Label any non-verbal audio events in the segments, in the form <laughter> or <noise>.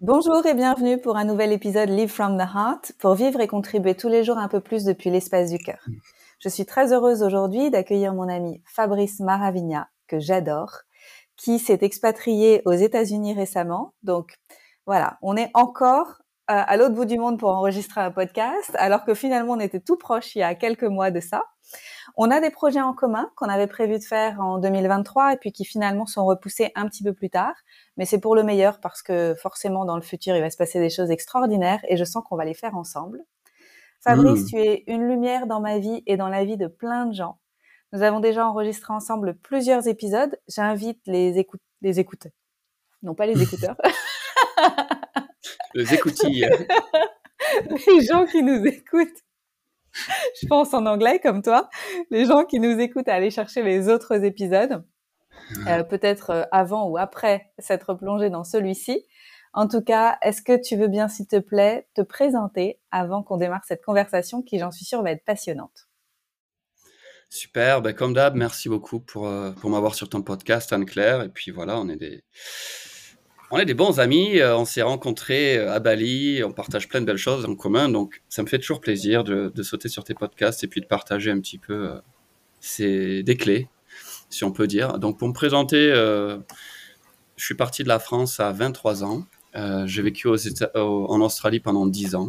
Bonjour et bienvenue pour un nouvel épisode Live from the Heart pour vivre et contribuer tous les jours un peu plus depuis l'espace du cœur. Je suis très heureuse aujourd'hui d'accueillir mon ami Fabrice Maravigna, que j'adore, qui s'est expatrié aux États-Unis récemment. Donc voilà, on est encore à l'autre bout du monde pour enregistrer un podcast, alors que finalement on était tout proche il y a quelques mois de ça. On a des projets en commun qu'on avait prévu de faire en 2023 et puis qui finalement sont repoussés un petit peu plus tard. Mais c'est pour le meilleur parce que forcément dans le futur il va se passer des choses extraordinaires et je sens qu'on va les faire ensemble. Fabrice, mmh. tu es une lumière dans ma vie et dans la vie de plein de gens. Nous avons déjà enregistré ensemble plusieurs épisodes. J'invite les écoute les écouteurs. Non pas les écouteurs. <laughs> les écoutilles. <laughs> les gens qui nous écoutent je pense en anglais comme toi, les gens qui nous écoutent à aller chercher les autres épisodes, euh, peut-être euh, avant ou après s'être plongé dans celui-ci. En tout cas, est-ce que tu veux bien, s'il te plaît, te présenter avant qu'on démarre cette conversation qui, j'en suis sûre, va être passionnante? Super, ben comme d'hab, merci beaucoup pour, euh, pour m'avoir sur ton podcast, Anne-Claire. Et puis voilà, on est des, on est des bons amis, euh, on s'est rencontrés euh, à Bali, on partage plein de belles choses en commun, donc ça me fait toujours plaisir de, sauter sur tes podcasts et puis de partager un petit peu euh, ces, des clés, si on peut dire. Donc pour me présenter, je suis parti de la France à 23 ans, j'ai vécu en Australie pendant 10 ans,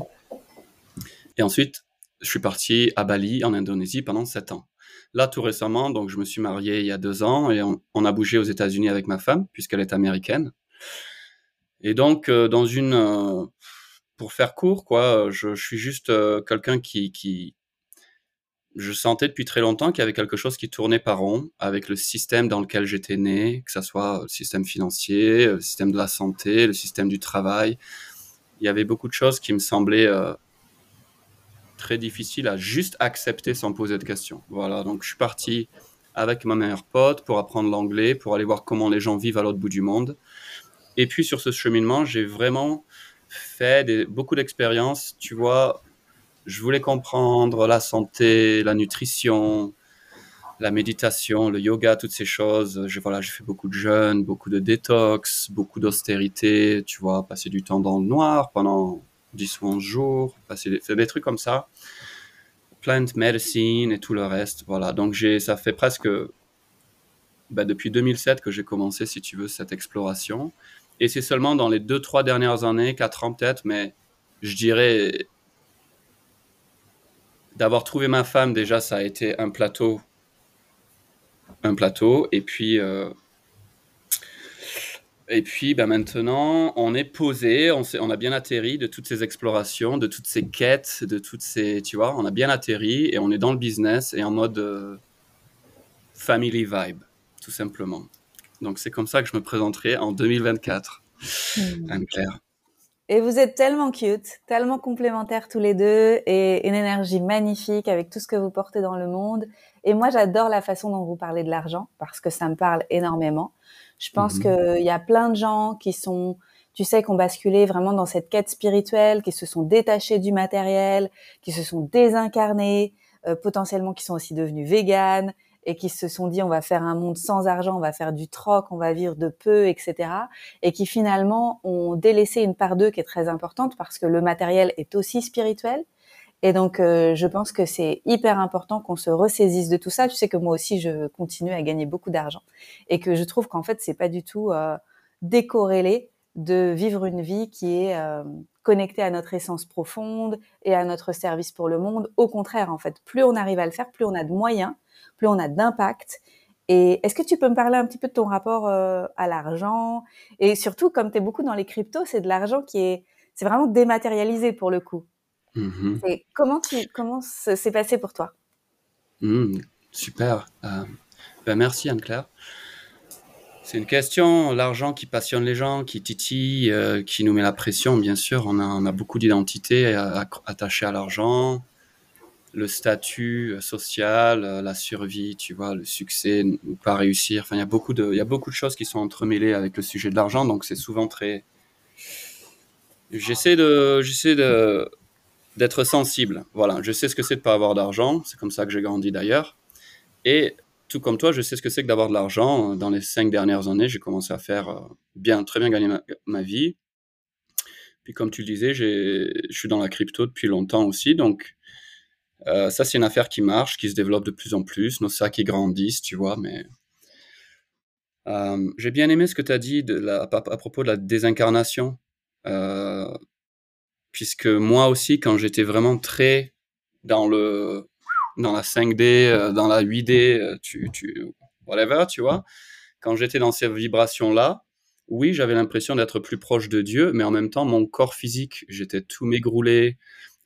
et ensuite je suis parti à Bali, en Indonésie, pendant 7 ans. Là, tout récemment, donc je me suis marié il y a deux ans et on a bougé aux États-Unis avec ma femme, puisqu'elle est américaine. Et donc, euh, dans une, euh, pour faire court, quoi, je, suis juste euh, quelqu'un qui, qui, je sentais depuis très longtemps qu'il y avait quelque chose qui tournait par rond avec le système dans lequel j'étais né, que ce soit le système financier, le système de la santé, le système du travail. Il y avait beaucoup de choses qui me semblaient très difficiles à juste accepter sans poser de questions. Voilà, donc je suis parti avec ma meilleure pote pour apprendre l'anglais, pour aller voir comment les gens vivent à l'autre bout du monde. Et puis sur ce cheminement, j'ai vraiment fait beaucoup d'expériences. Tu vois, je voulais comprendre la santé, la nutrition, la méditation, le yoga, toutes ces choses. Je, voilà, j'ai fait beaucoup de jeûne, beaucoup de détox, beaucoup d'austérité, tu vois, passer du temps dans le noir pendant 10 ou 11 jours, passer des, trucs comme ça. Plant medicine et tout le reste. Voilà, donc ça fait presque bah, depuis 2007 que j'ai commencé, si tu veux, cette exploration. Et c'est seulement dans les deux, trois dernières années, quatre ans peut-être, mais je dirais d'avoir trouvé ma femme, déjà, ça a été un plateau. Un plateau. Et puis, euh, et puis ben maintenant, on est posé, on, on, a bien atterri de toutes ces explorations, de toutes ces quêtes, de toutes ces. Tu vois, on a bien atterri et on est dans le business et en mode euh, family vibe, tout simplement. Donc c'est comme ça que je me présenterai en 2024, hmm. Anne-Claire. Et vous êtes tellement cute, tellement complémentaires tous les deux et une énergie magnifique avec tout ce que vous portez dans le monde. Et moi, j'adore la façon dont vous parlez de l'argent parce que ça me parle énormément. Je pense mhm. qu'il y a plein de gens qui sont, tu sais, qui ont basculé vraiment dans cette quête spirituelle, qui se sont détachés du matériel, qui se sont désincarnés, euh, potentiellement qui sont aussi devenus véganes, et qui se sont dit on va faire un monde sans argent, on va faire du troc, on va vivre de peu, etc. Et qui finalement ont délaissé une part d'eux qui est très importante parce que le matériel est aussi spirituel. Et donc, euh, je pense que c'est hyper important qu'on se ressaisisse de tout ça. Tu sais que moi aussi, je continue à gagner beaucoup d'argent et que je trouve qu'en fait, c'est pas du tout euh, décorrélé de vivre une vie qui est euh, connectée à notre essence profonde et à notre service pour le monde. Au contraire, en fait, plus on arrive à le faire, plus on a de moyens plus on a d'impact. Et est-ce que tu peux me parler un petit peu de ton rapport euh, à l'argent? Et surtout, comme tu es beaucoup dans les cryptos, c'est de l'argent qui est, c'est vraiment dématérialisé pour le coup. Mm-hmm. Et comment tu, comment s'est passé pour toi? Mm, Super. Euh, ben merci Anne-Claire. C'est une question, l'argent qui passionne les gens, qui titille, euh, qui nous met la pression, bien sûr. On a, on a beaucoup d'identités attachées à l'argent, le statut euh, social, euh, la survie, tu vois, le succès, ou pas réussir. Enfin, il y a beaucoup de, il y a beaucoup de choses qui sont entremêlées avec le sujet de l'argent, donc c'est souvent très. J'essaie de, j'essaie de d'être sensible. Voilà, je sais ce que c'est de pas avoir d'argent. C'est comme ça que j'ai grandi d'ailleurs. Et tout comme toi, je sais ce que c'est que d'avoir de l'argent. Dans les cinq dernières années, j'ai commencé à faire euh, bien, très bien gagner ma vie. Puis comme tu le disais, je suis dans la crypto depuis longtemps aussi, donc euh, ça c'est une affaire qui marche, qui se développe de plus en plus, nos sacs qui grandissent, tu vois, mais euh, j'ai bien aimé ce que tu as dit à, propos de la désincarnation, euh, puisque moi aussi, quand j'étais vraiment très dans le dans la 5D, dans la 8D, tu, tu, whatever, tu vois, quand j'étais dans ces vibrations-là, oui, j'avais l'impression d'être plus proche de Dieu, mais en même temps, mon corps physique, j'étais tout mégroulé.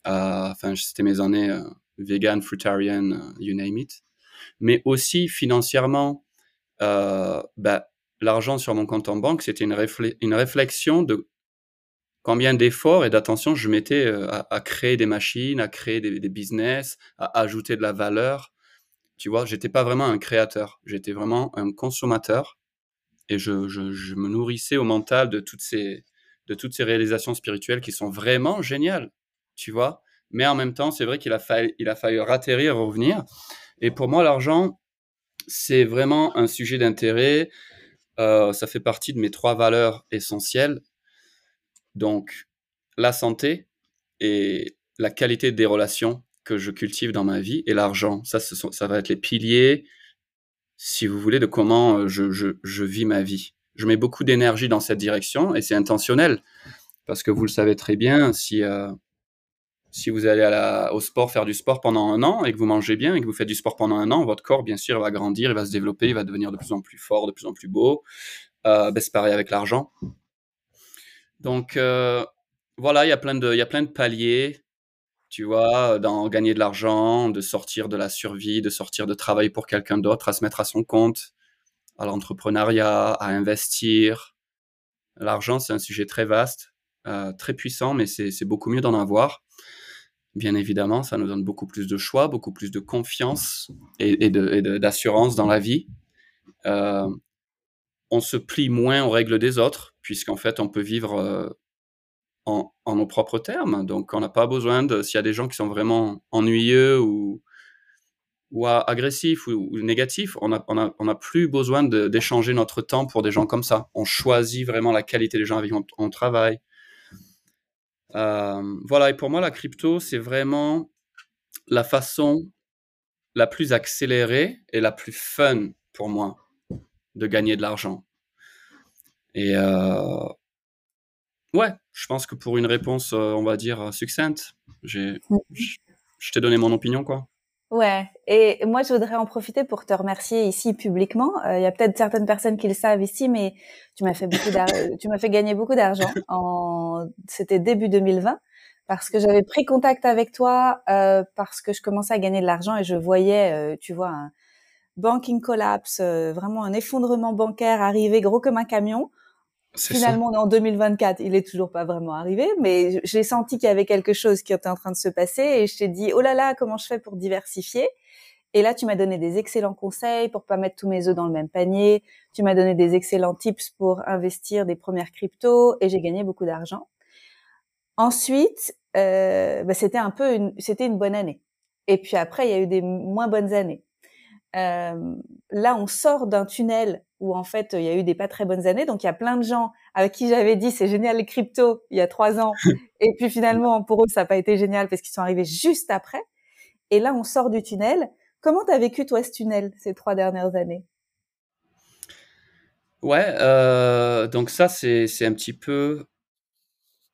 enfin, c'était mes années vegan, fruitarian, euh, you name it. Mais aussi financièrement, euh, bah, l'argent sur mon compte en banque, c'était une, réflexion de combien d'efforts et d'attention je mettais à, créer des machines, à créer des, business, à ajouter de la valeur. Tu vois, j'étais pas vraiment un créateur, j'étais vraiment un consommateur et je, me nourrissais au mental de toutes ces réalisations spirituelles qui sont vraiment géniales, tu vois? Mais en même temps, c'est vrai qu'il a fallu il a fallu ratterrir, revenir. Et pour moi, l'argent, c'est vraiment un sujet d'intérêt. Euh, ça fait partie de mes trois valeurs essentielles. Donc, la santé et la qualité des relations que je cultive dans ma vie et l'argent. Ça, ça va être les piliers si vous voulez, de comment euh, je, je, vis ma vie. Je mets beaucoup d'énergie dans cette direction et c'est intentionnel. Parce que vous le savez très bien, si, euh, si vous allez au sport, faire du sport pendant un an et que vous mangez bien et que vous faites du sport pendant un an, votre corps, bien sûr, va grandir, il va se développer, il va devenir de plus en plus fort, de plus en plus beau. Euh, ben, c'est pareil avec l'argent. Donc, euh, voilà, il y, a plein de, paliers tu vois, dans gagner de l'argent, de sortir de la survie, de sortir de travailler pour quelqu'un d'autre, à se mettre à son compte, à l'entrepreneuriat, à investir. L'argent, c'est un sujet très vaste, euh, très puissant, mais c'est beaucoup mieux d'en avoir. Bien évidemment, ça nous donne beaucoup plus de choix, beaucoup plus de confiance et, d'assurance dans la vie. Euh, on se plie moins aux règles des autres, puisqu'en fait, on peut vivre euh, en, nos propres termes. Donc, on n'a pas besoin de, s'il y a des gens qui sont vraiment ennuyeux ou, agressifs ou, négatifs, on n'a plus besoin d'échanger notre temps pour des gens comme ça. On choisit vraiment la qualité des gens avec qui on, travaille. Euh, voilà, et pour moi, la crypto, c'est vraiment la façon la plus accélérée et la plus fun pour moi de gagner de l'argent. Et, euh, Ouais, je pense que pour une réponse, euh, on va dire, succincte, j'ai, je, t'ai donné mon opinion, quoi. Ouais, et moi je voudrais en profiter pour te remercier ici publiquement. Euh, il y a peut-être certaines personnes qui le savent ici, mais tu m'as fait beaucoup tu m'as fait gagner beaucoup d'argent. <laughs> En, c'était début 2020 parce que j'avais pris contact avec toi parce que je commençais à gagner de l'argent et je voyais, tu vois, un banking collapse, vraiment un effondrement bancaire arriver gros comme un camion. Finalement, en 2024, il est toujours pas vraiment arrivé, mais j'ai senti qu'il y avait quelque chose qui était en train de se passer et je t'ai dit, oh là là, comment je fais pour diversifier? Et là, tu m'as donné des excellents conseils pour pas mettre tous mes œufs dans le même panier. Tu m'as donné des excellents tips pour investir des premières cryptos et j'ai gagné beaucoup d'argent. Ensuite, euh, bah, c'était un peu une, c'était une bonne année. Et puis après, il y a eu des moins bonnes années. Euh, là, on sort d'un tunnel où en fait il y a eu des pas très bonnes années. Donc il y a plein de gens avec qui j'avais dit c'est génial les cryptos il y a trois ans, <laughs> et puis finalement pour eux ça n'a pas été génial parce qu'ils sont arrivés juste après. Et là on sort du tunnel. Comment tu as vécu toi ce tunnel ces trois dernières années? Ouais, euh, donc ça c'est un petit peu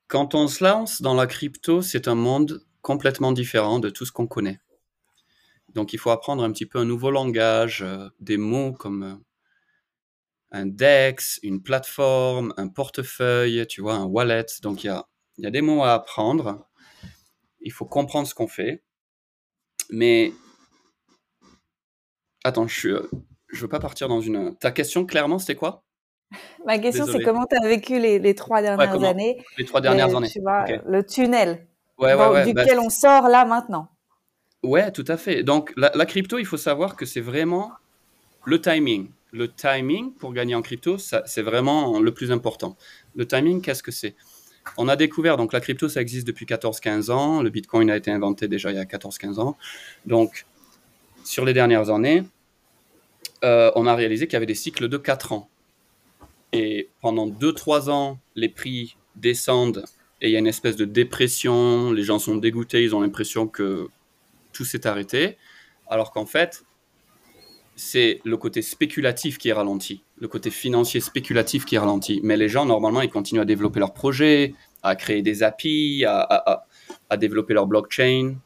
quand on se lance dans la crypto, c'est un monde complètement différent de tout ce qu'on connaît. Donc il faut apprendre un petit peu un nouveau langage, euh, des mots comme euh, un DEX, une plateforme, un portefeuille, tu vois, un wallet. Donc il y a, y a des mots à apprendre. Il faut comprendre ce qu'on fait. Mais attends, je ne je veux pas partir dans une. Ta question clairement, c'était quoi? Ma question, c'est comment tu as vécu les, les trois dernières années Les trois dernières années. Tu vois, le tunnel duquel bah, on sort là maintenant. Ouais, tout à fait. Donc, la, crypto, il faut savoir que c'est vraiment le timing. Le timing pour gagner en crypto, c'est vraiment le plus important. Le timing, qu'est-ce que c'est? On a découvert, donc la crypto, ça existe depuis 14-15 ans. Le Bitcoin a été inventé déjà il y a 14-15 ans. Donc, sur les dernières années, euh, on a réalisé qu'il y avait des cycles de 4 ans. Et pendant 2-3 ans, les prix descendent et il y a une espèce de dépression, les gens sont dégoûtés, ils ont l'impression que tout s'est arrêté, alors qu'en fait, c'est le côté spéculatif qui est ralenti, le côté financier spéculatif qui est ralenti. Mais les gens, normalement, ils continuent à développer leurs projets, à créer des API, à, développer leur blockchain.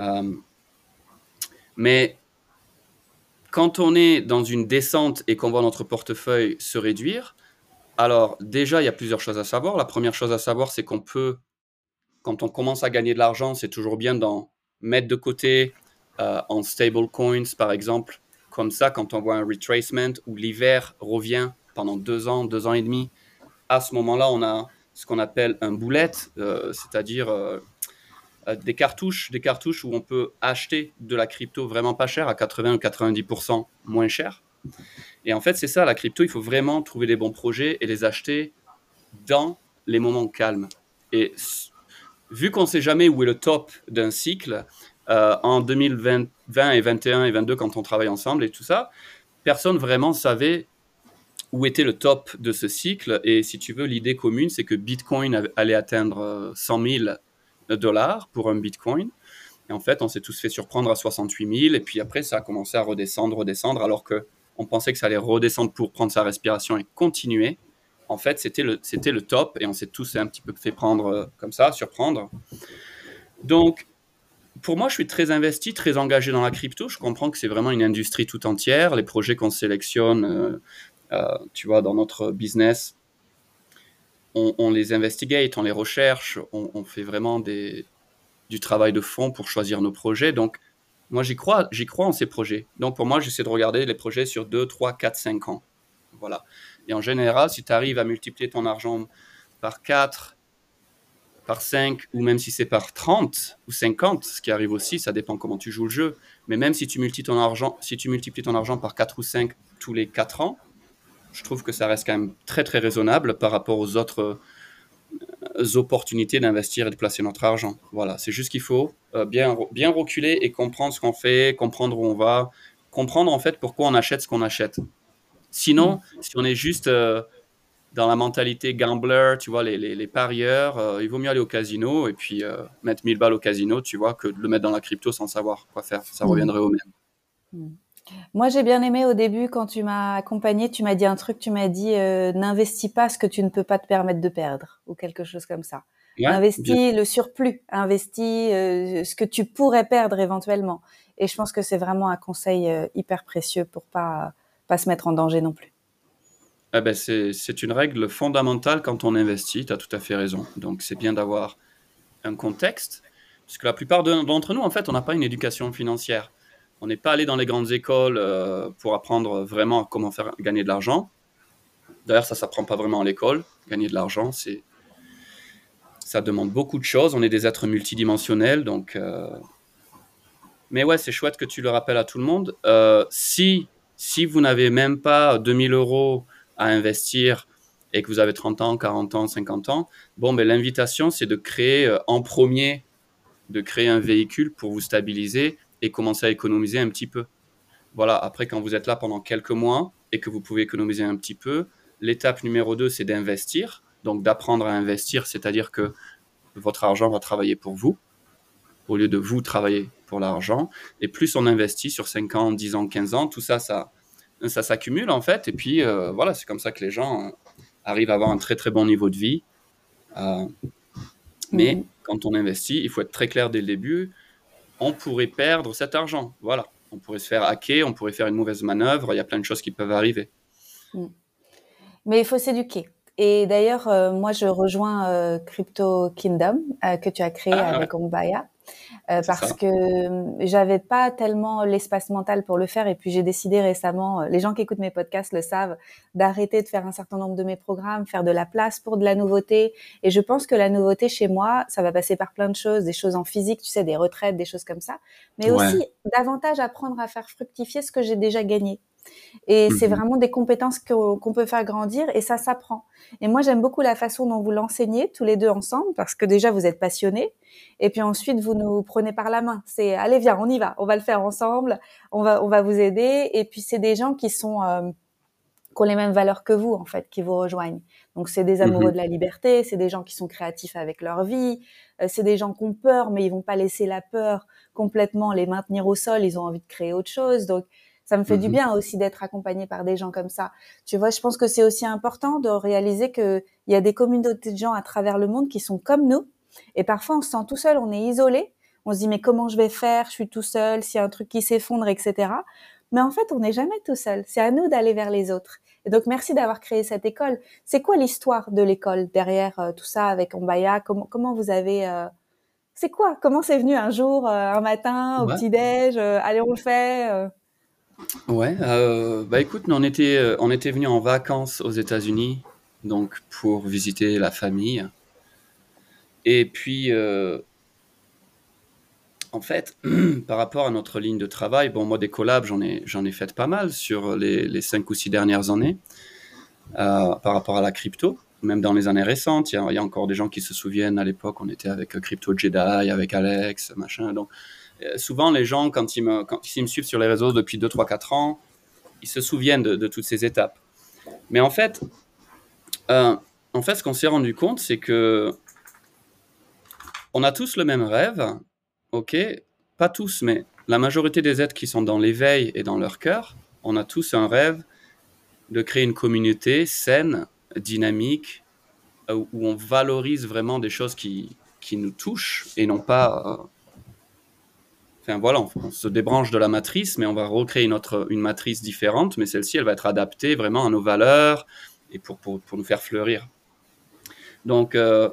Euh, mais quand on est dans une descente et qu'on voit notre portefeuille se réduire, alors déjà, il y a plusieurs choses à savoir. La première chose à savoir, c'est qu'on peut, quand on commence à gagner de l'argent, c'est toujours bien d'en mettre de côté euh, en stable coins, par exemple. Comme ça, quand on voit un retracement où l'hiver revient pendant deux ans, deux ans et demi, à ce moment-là, on a ce qu'on appelle un boulette, euh, c'est-à-dire euh, euh, des cartouches, des cartouches où on peut acheter de la crypto vraiment pas cher, à 80 ou 90% moins cher. Et en fait, c'est ça, la crypto, il faut vraiment trouver les bons projets et les acheter dans les moments calmes. Et vu qu'on ne sait jamais où est le top d'un cycle, en 2020 et 21 et 22, quand on travaille ensemble et tout ça, personne vraiment savait où était le top de ce cycle. Et si tu veux, l'idée commune, c'est que Bitcoin allait atteindre 100 000 dollars pour un Bitcoin. Et en fait, on s'est tous fait surprendre à 68 000. Et puis après, ça a commencé à redescendre, redescendre, alors que on pensait que ça allait redescendre pour prendre sa respiration et continuer. En fait, c'était le, le top et on s'est tous un petit peu fait prendre euh, comme ça, surprendre. Donc, pour moi, je suis très investi, très engagé dans la crypto. Je comprends que c'est vraiment une industrie tout entière. Les projets qu'on sélectionne, euh, euh, tu vois, dans notre business, on, les investigate, on les recherche, on, fait vraiment du travail de fond pour choisir nos projets. Donc, moi, j'y crois, j'y crois en ces projets. Donc, pour moi, j'essaie de regarder les projets sur 2, 3, 4, 5 ans. Voilà. Et en général, si tu arrives à multiplier ton argent par 4, par 5, ou même si c'est par 30 ou 50, ce qui arrive aussi, ça dépend comment tu joues le jeu. Mais même si tu multiplies ton argent, si tu multiplies ton argent par 4 ou 5 tous les 4 ans, je trouve que ça reste quand même très très raisonnable par rapport aux autres euh, opportunités d'investir et de placer notre argent. Voilà, c'est juste qu'il faut euh, bien, bien reculer et comprendre ce qu'on fait, comprendre où on va, comprendre en fait pourquoi on achète ce qu'on achète. Sinon, mm. si on est juste euh, dans la mentalité gambler, tu vois, les, les, parieurs, il vaut mieux aller au casino et puis mettre 1000 balles au casino, tu vois, que de le mettre dans la crypto sans savoir quoi faire. Ça mm. reviendrait au même. Mm. Moi, j'ai bien aimé au début quand tu m'as accompagné, tu m'as dit un truc, tu m'as dit euh, n'investis pas ce que tu ne peux pas te permettre de perdre ou quelque chose comme ça. investis le surplus, investis euh, ce que tu pourrais perdre éventuellement. Et je pense que c'est vraiment un conseil euh, hyper précieux pour pas pas se mettre en danger non plus. Eh ben c'est une règle fondamentale quand on investit, tu as tout à fait raison. Donc c'est bien d'avoir un contexte, parce que la plupart d'entre nous, en fait, on n'a pas une éducation financière. On n'est pas allé dans les grandes écoles euh, pour apprendre vraiment comment faire gagner de l'argent. D'ailleurs, ça ne s'apprend pas vraiment à l'école. Gagner de l'argent, c'est ça demande beaucoup de choses. On est des êtres multidimensionnels, donc. Euh, mais ouais, c'est chouette que tu le rappelles à tout le monde. Euh, si si vous n'avez même pas 2000 euros à investir et que vous avez 30 ans, 40 ans, 50 ans, bon, ben, l'invitation, c'est de créer en premier, de créer un véhicule pour vous stabiliser et commencer à économiser un petit peu. Voilà, après, quand vous êtes là pendant quelques mois et que vous pouvez économiser un petit peu, l'étape numéro 2, c'est d'investir. Donc, d'apprendre à investir, c'est-à-dire que votre argent va travailler pour vous au lieu de vous travailler pour l'argent. Et plus on investit sur 5 ans, 10 ans, 15 ans, tout ça, ça, ça s'accumule en fait. Et puis, euh, voilà, c'est comme ça que les gens euh, arrivent à avoir un très, très bon niveau de vie. Euh, mais mmh. quand on investit, il faut être très clair dès le début on pourrait perdre cet argent. Voilà. On pourrait se faire hacker, on pourrait faire une mauvaise manœuvre, il y a plein de choses qui peuvent arriver. Mm. Mais il faut s'éduquer. Et d'ailleurs, moi, je rejoins Crypto Kingdom que tu as créé ah, avec Ombaya. Euh, parce que euh, j'avais pas tellement l'espace mental pour le faire et puis j'ai décidé récemment, euh, les gens qui écoutent mes podcasts le savent, d'arrêter de faire un certain nombre de mes programmes, faire de la place pour de la nouveauté. Et je pense que la nouveauté chez moi, ça va passer par plein de choses, des choses en physique, tu sais, des retraites, des choses comme ça, mais aussi davantage apprendre à faire fructifier ce que j'ai déjà gagné. Et c'est mhm. vraiment des compétences qu'on peut faire grandir et ça s'apprend. Et moi, j'aime beaucoup la façon dont vous l'enseignez tous les deux ensemble parce que déjà, vous êtes passionnés et puis ensuite, vous nous prenez par la main. C'est allez, viens, on y va, on va le faire ensemble, on va, on va vous aider. Et puis, c'est des gens qui sont... Euh, qui ont les mêmes valeurs que vous, en fait, qui vous rejoignent. Donc, c'est des amoureux mhm. de la liberté, c'est des gens qui sont créatifs avec leur vie, euh, c'est des gens qui ont peur, mais ils vont pas laisser la peur complètement les maintenir au sol, ils ont envie de créer autre chose. Donc, ça me fait du mhm. bien aussi d'être accompagné par des gens comme ça. Tu vois, je pense que c'est aussi important de réaliser qu'il y a des communautés de gens à travers le monde qui sont comme nous. Et parfois, on se sent tout seul, on est isolé. On se dit, mais comment je vais faire? Je suis tout seul, s'il y a un truc qui s'effondre, etc. Mais en fait, on n'est jamais tout seul. C'est à nous d'aller vers les autres. Et donc, merci d'avoir créé cette école. C'est quoi l'histoire de l'école derrière euh, tout ça avec Ombaya? Comment, comment vous avez... Euh, c'est quoi? Comment c'est venu un jour, euh, un matin, au petit-déj Allez, on le fait Ouais, bah écoute, on était, on était venu en vacances aux États-Unis, donc pour visiter la famille. Et puis, en fait, <clears throat> par rapport à notre ligne de travail, bon, moi, des collabs, j'en ai, j'en ai fait pas mal sur les, les cinq ou six dernières années euh, par rapport à la crypto, même dans les années récentes. Il y, a, encore des gens qui se souviennent, à l'époque, on était avec Crypto Jedi, avec Alex, machin. Donc, euh, souvent, les gens, quand ils, me, suivent sur les réseaux depuis 2, 3, 4 ans, ils se souviennent de, toutes ces étapes. Mais en fait, euh, en fait ce qu'on s'est rendu compte, c'est que on a tous le même rêve, ok, pas tous, mais la majorité des êtres qui sont dans l'éveil et dans leur cœur, on a tous un rêve de créer une communauté saine, dynamique, euh, où on valorise vraiment des choses qui, qui nous touchent et non pas... Euh, enfin voilà, on, se débranche de la matrice, mais on va recréer une, une matrice différente, mais celle-ci, elle va être adaptée vraiment à nos valeurs et pour, pour, pour nous faire fleurir. Donc, euh,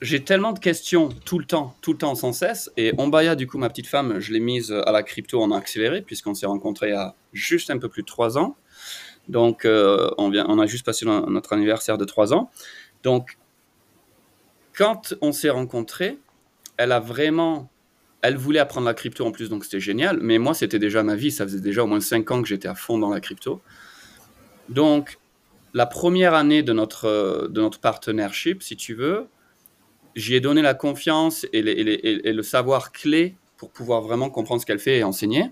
j'ai tellement de questions tout le temps, tout le temps, sans cesse. Et Ombaya, du coup, ma petite femme, je l'ai mise à la crypto en accéléré, puisqu'on s'est rencontrés il y a juste un peu plus de trois ans. Donc, euh, on, vient, on a juste passé notre anniversaire de trois ans. Donc, quand on s'est rencontrés, elle a vraiment. Elle voulait apprendre la crypto en plus, donc c'était génial. Mais moi, c'était déjà ma vie. Ça faisait déjà au moins cinq ans que j'étais à fond dans la crypto. Donc, la première année de notre, de notre partnership, si tu veux, j'y ai donné la confiance et, le savoir clé pour pouvoir vraiment comprendre ce qu'elle fait et enseigner.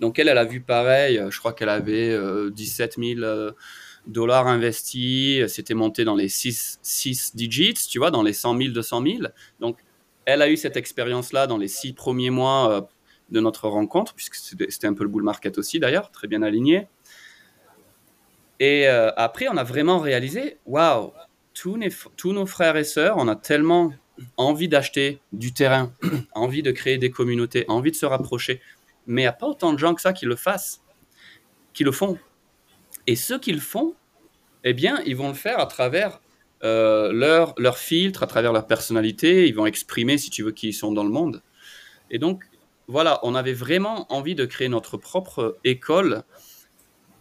Donc elle, elle a vu pareil, je crois qu'elle avait 17 euh, 000 euh, dollars investis, c'était monté dans les 6, 6 digits, tu vois, dans les 100 000, 200 000. Donc elle a eu cette expérience-là dans les six premiers mois euh, de notre rencontre, puisque c'était un peu le bull market aussi d'ailleurs, très bien aligné. Et après, on a vraiment réalisé, waouh, tous, nos frères et sœurs, on a tellement envie d'acheter du terrain, <clears throat> envie de créer des communautés, envie de se rapprocher. Mais il n'y a pas autant de gens que ça qui le fassent, qui le font. Et ceux qui le font, eh bien, ils vont le faire à travers euh, leur, leur filtre, à travers leur personnalité. Ils vont exprimer, si tu veux, qui ils sont dans le monde. Et donc, voilà, on avait vraiment envie de créer notre propre école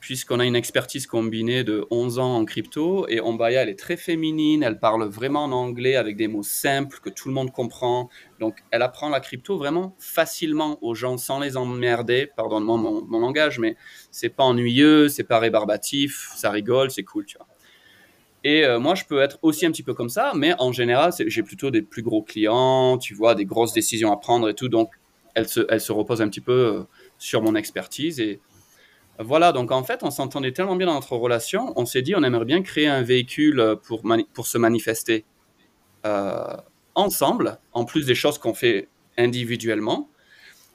puisqu'on a une expertise combinée de 11 ans en crypto. Et Ombaya, elle est très féminine, elle parle vraiment en anglais avec des mots simples que tout le monde comprend. Donc, elle apprend la crypto vraiment facilement aux gens sans les emmerder. Pardonne-moi mon, langage, mais c'est pas ennuyeux, c'est pas rébarbatif, ça rigole, c'est cool, tu vois. Et euh, moi, je peux être aussi un petit peu comme ça, mais en général, j'ai plutôt des plus gros clients, tu vois, des grosses décisions à prendre et tout. Donc, elle se, elle se repose un petit peu euh, sur mon expertise et voilà, donc en fait, on s'entendait tellement bien dans notre relation, on s'est dit on aimerait bien créer un véhicule pour, pour se manifester euh, ensemble, en plus des choses qu'on fait individuellement.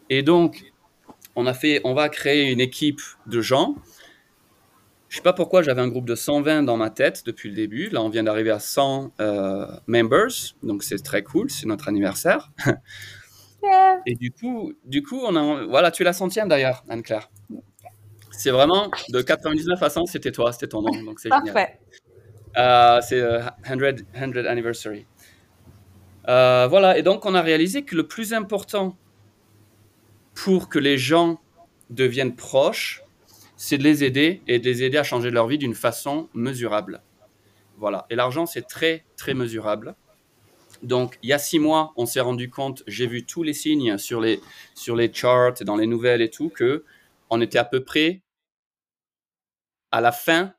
Et donc, on a fait, on va créer une équipe de gens. Je sais pas pourquoi j'avais un groupe de 120 dans ma tête depuis le début. Là, on vient d'arriver à 100 euh, members, donc c'est très cool, c'est notre anniversaire. <laughs> Et du coup, du coup, on a, voilà, tu es la centième d'ailleurs, Anne-Claire. C'est vraiment de 99 à 100, c'était toi, c'était ton nom. Donc c'est Parfait. Euh, c'est 100, euh, 100 anniversary. Euh, voilà, et donc on a réalisé que le plus important pour que les gens deviennent proches, c'est de les aider et de les aider à changer leur vie d'une façon mesurable. Voilà, et l'argent, c'est très, très mesurable. Donc, il y a six mois, on s'est rendu compte, j'ai vu tous les signes sur les, sur les charts, dans les nouvelles et tout, que on était à peu près à la fin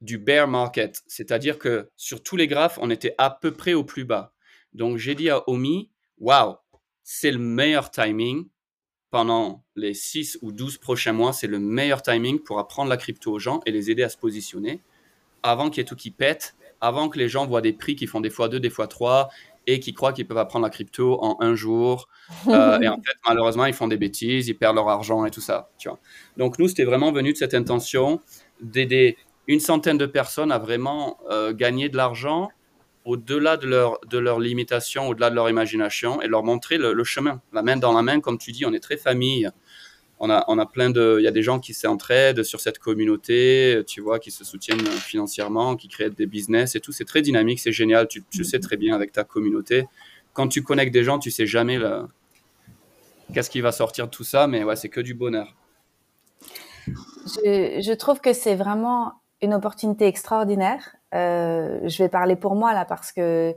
du bear market, c'est-à-dire que sur tous les graphes, on était à peu près au plus bas. Donc j'ai dit à Omi, waouh, c'est le meilleur timing pendant les 6 ou 12 prochains mois, c'est le meilleur timing pour apprendre la crypto aux gens et les aider à se positionner avant qu'il y ait tout qui pète, avant que les gens voient des prix qui font des fois 2, des fois 3 et qui croient qu'ils peuvent apprendre la crypto en un jour. Euh, et en fait, malheureusement, ils font des bêtises, ils perdent leur argent et tout ça. Tu vois. Donc nous, c'était vraiment venu de cette intention d'aider une centaine de personnes à vraiment euh, gagner de l'argent au-delà de leur, de leur limitation, au-delà de leur imagination et leur montrer le, chemin, la main dans la main, comme tu dis, on est très famille. On a, on a plein de, il y a des gens qui s'entraident sur cette communauté, tu vois, qui se soutiennent financièrement, qui créent des business et tout. C'est très dynamique, c'est génial. Tu, tu, sais très bien avec ta communauté. Quand tu connectes des gens, tu sais jamais qu'est-ce qui va sortir de tout ça, mais ouais, c'est que du bonheur. Je, je trouve que c'est vraiment une opportunité extraordinaire. Euh, je vais parler pour moi là parce que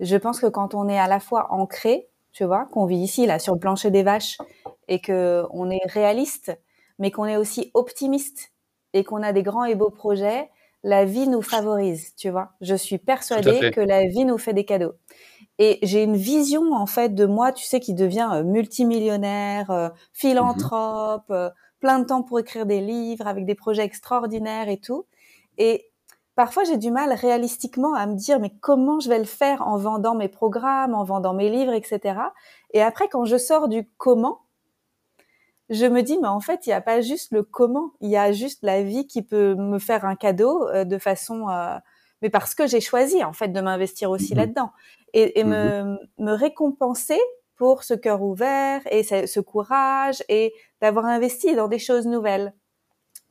je pense que quand on est à la fois ancré, tu vois, qu'on vit ici là sur le plancher des vaches et que on est réaliste, mais qu'on est aussi optimiste et qu'on a des grands et beaux projets, la vie nous favorise, tu vois. Je suis persuadée que la vie nous fait des cadeaux. Et j'ai une vision en fait de moi, tu sais, qui devient euh, multimillionnaire, euh, philanthrope, plein de temps pour écrire des livres avec des projets extraordinaires et tout. Et parfois, j'ai du mal réalistiquement à me dire, mais comment je vais le faire en vendant mes programmes, en vendant mes livres, etc. Et après, quand je sors du comment, je me dis, mais en fait, il n'y a pas juste le comment, il y a juste la vie qui peut me faire un cadeau euh, de façon, euh, mais parce que j'ai choisi en fait de m'investir aussi mmh là-dedans et, mmh me, me récompenser pour ce cœur ouvert et ce courage et d'avoir investi dans des choses nouvelles.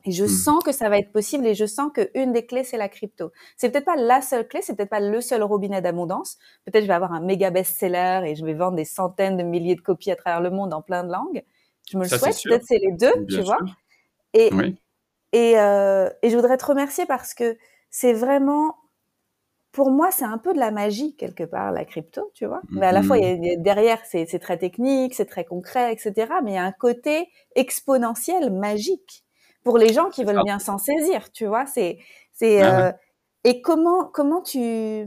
Et je mmh. sens que ça va être possible et je sens qu'une des clés, c'est la crypto. C'est peut-être pas la seule clé, c'est peut-être pas le seul robinet d'abondance. Peut-être je vais avoir un méga best-seller et je vais vendre des centaines de milliers de copies à travers le monde en plein de langues. Je me le souhaite. Peut-être c'est les deux, tu vois. Et, et, euh, et je voudrais te remercier parce que c'est vraiment, pour moi, c'est un peu de la magie quelque part, la crypto, tu vois. Mais à la fois, il y a, derrière, c'est très technique, c'est très concret, etc. Mais il y a un côté exponentiel, magique pour les gens qui veulent bien s'en saisir, tu vois. C'est, c'est, euh, et comment, comment tu,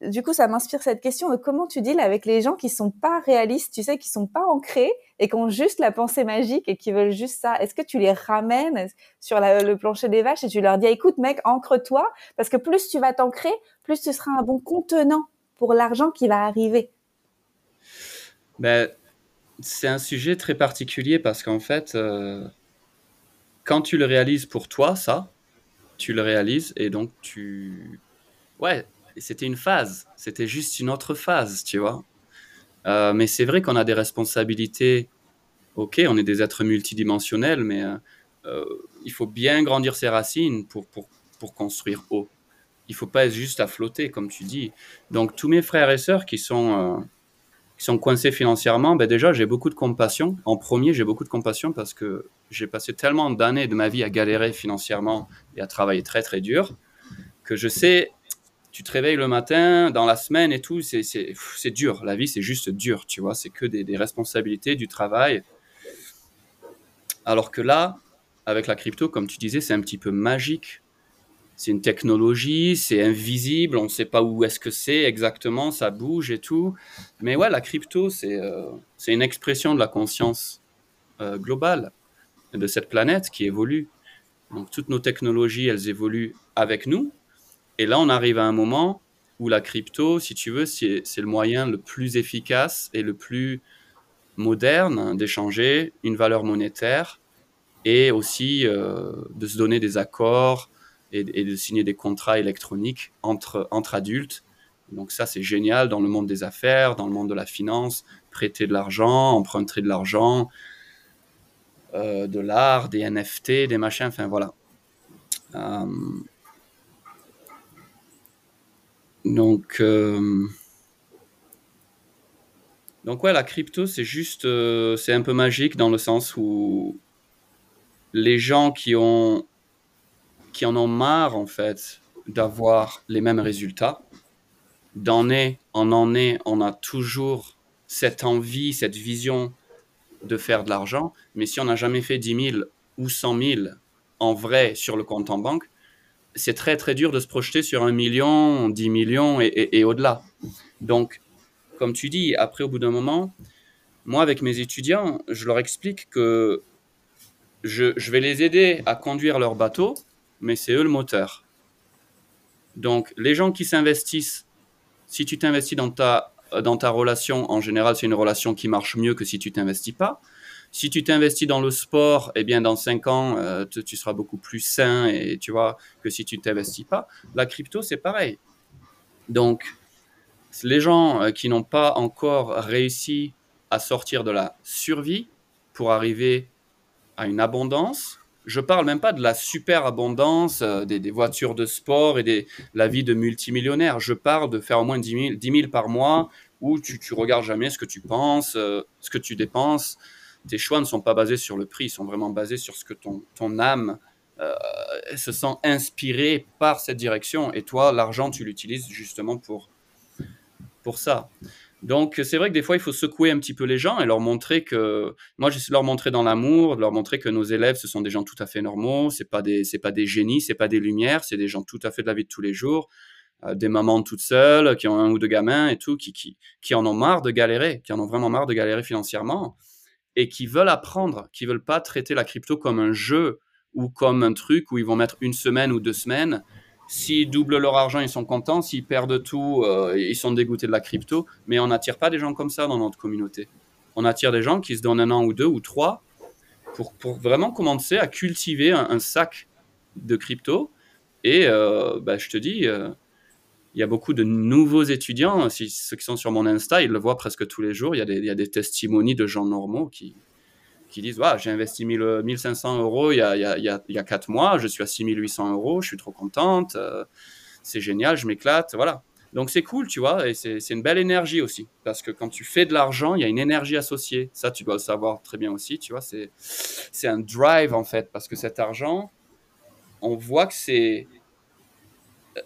du coup, ça m'inspire cette question de comment tu deals avec les gens qui sont pas réalistes, tu sais, qui sont pas ancrés et qui ont juste la pensée magique et qui veulent juste ça. Est-ce que tu les ramènes sur le plancher des vaches et tu leur dis, écoute, mec, ancre-toi, parce que plus tu vas t'ancrer, plus tu seras un bon contenant pour l'argent qui va arriver. Ben, c'est un sujet très particulier parce qu'en fait, euh, quand tu le réalises pour toi, ça, tu le réalises et donc tu. Ouais, c'était une phase. C'était juste une autre phase, tu vois. Euh, mais c'est vrai qu'on a des responsabilités. Ok, on est des êtres multidimensionnels, mais euh, euh, il faut bien grandir ses racines pour, pour, pour construire haut. Il faut pas être juste à flotter, comme tu dis. Donc, tous mes frères et sœurs qui sont qui sont coincés financièrement, ben déjà, j'ai beaucoup de compassion. En premier, j'ai beaucoup de compassion parce que j'ai passé tellement d'années de ma vie à galérer financièrement et à travailler très, très dur que je sais, tu te réveilles le matin, dans la semaine et tout, c'est dur. La vie, c'est juste dur, tu vois. C'est que des, des responsabilités, du travail. Alors que là, avec la crypto, comme tu disais, c'est un petit peu magique c'est une technologie, c'est invisible, on ne sait pas où est-ce que c'est exactement, ça bouge et tout. Mais ouais, la crypto, c'est euh, une expression de la conscience euh, globale de cette planète qui évolue. Donc toutes nos technologies, elles évoluent avec nous. Et là, on arrive à un moment où la crypto, si tu veux, c'est le moyen le plus efficace et le plus moderne d'échanger une valeur monétaire et aussi euh, de se donner des accords et, de signer des contrats électroniques entre, entre adultes. Donc ça, c'est génial dans le monde des affaires, dans le monde de la finance, prêter de l'argent, emprunter de l'argent, euh, de l'art, des NFT, des machins, enfin voilà. Euh, donc, euh, donc ouais, la crypto, c'est juste, c'est un peu magique dans le sens où les gens qui ont qui en ont marre en fait d'avoir les mêmes résultats. D'année en année, on a toujours cette envie, cette vision de faire de l'argent, mais si on n'a jamais fait 10 000 ou 100 000 en vrai sur le compte en banque, c'est très très dur de se projeter sur un million, 10 millions et, au-delà. Donc, comme tu dis, après au bout d'un moment, moi, avec mes étudiants, je leur explique que je, je vais les aider à conduire leur bateau, mais c'est eux le moteur. Donc, les gens qui s'investissent, si tu t'investis dans ta, dans ta relation, en général, c'est une relation qui marche mieux que si tu t'investis pas. Si tu t'investis dans le sport, eh bien, dans 5 ans, euh, tu, tu seras beaucoup plus sain et tu vois que si tu t'investis pas. La crypto, c'est pareil. Donc, les gens euh, qui n'ont pas encore réussi à sortir de la survie pour arriver à une abondance, je parle même pas de la super abondance euh, des, des, voitures de sport et de la vie de multimillionnaire. Je parle de faire au moins 10 000, 10 000 par mois où tu, tu regardes jamais ce que tu penses, euh, ce que tu dépenses. Tes choix ne sont pas basés sur le prix, ils sont vraiment basés sur ce que ton, ton âme euh, se sent inspirée par cette direction. Et toi, l'argent, tu l'utilises justement pour, pour ça. Donc, c'est vrai que des fois, il faut secouer un petit peu les gens et leur montrer que. Moi, j'essaie de leur montrer dans l'amour, de leur montrer que nos élèves, ce sont des gens tout à fait normaux. C'est pas pas des génies, c'est pas des lumières, c'est des gens tout à fait de la vie de tous les jours. Euh, des mamans toutes seules, qui ont un ou deux gamins et tout, qui, qui, qui en ont marre de galérer, qui en ont vraiment marre de galérer financièrement et qui veulent apprendre, qui veulent pas traiter la crypto comme un jeu ou comme un truc où ils vont mettre une semaine ou deux semaines S'ils doublent leur argent, ils sont contents. S'ils perdent tout, euh, ils sont dégoûtés de la crypto. Mais on n'attire pas des gens comme ça dans notre communauté. On attire des gens qui se donnent un an ou deux ou trois pour, pour vraiment commencer à cultiver un, sac de crypto. Et euh, bah, je te dis, euh, il y a beaucoup de nouveaux étudiants. Ceux qui sont sur mon Insta, ils le voient presque tous les jours. Il y y a des testimonies de gens normaux qui, qui disent ouais, j'ai investi 1000, 1500 euros il y, a, il, y a, il y a 4 mois, je suis à 6800 euros, je suis trop contente, euh, c'est génial, je m'éclate, voilà. Donc c'est cool, tu vois, et c'est une belle énergie aussi, parce que quand tu fais de l'argent, il y a une énergie associée. Ça, tu dois le savoir très bien aussi, tu vois, c'est un drive en fait, parce que cet argent, on voit que c'est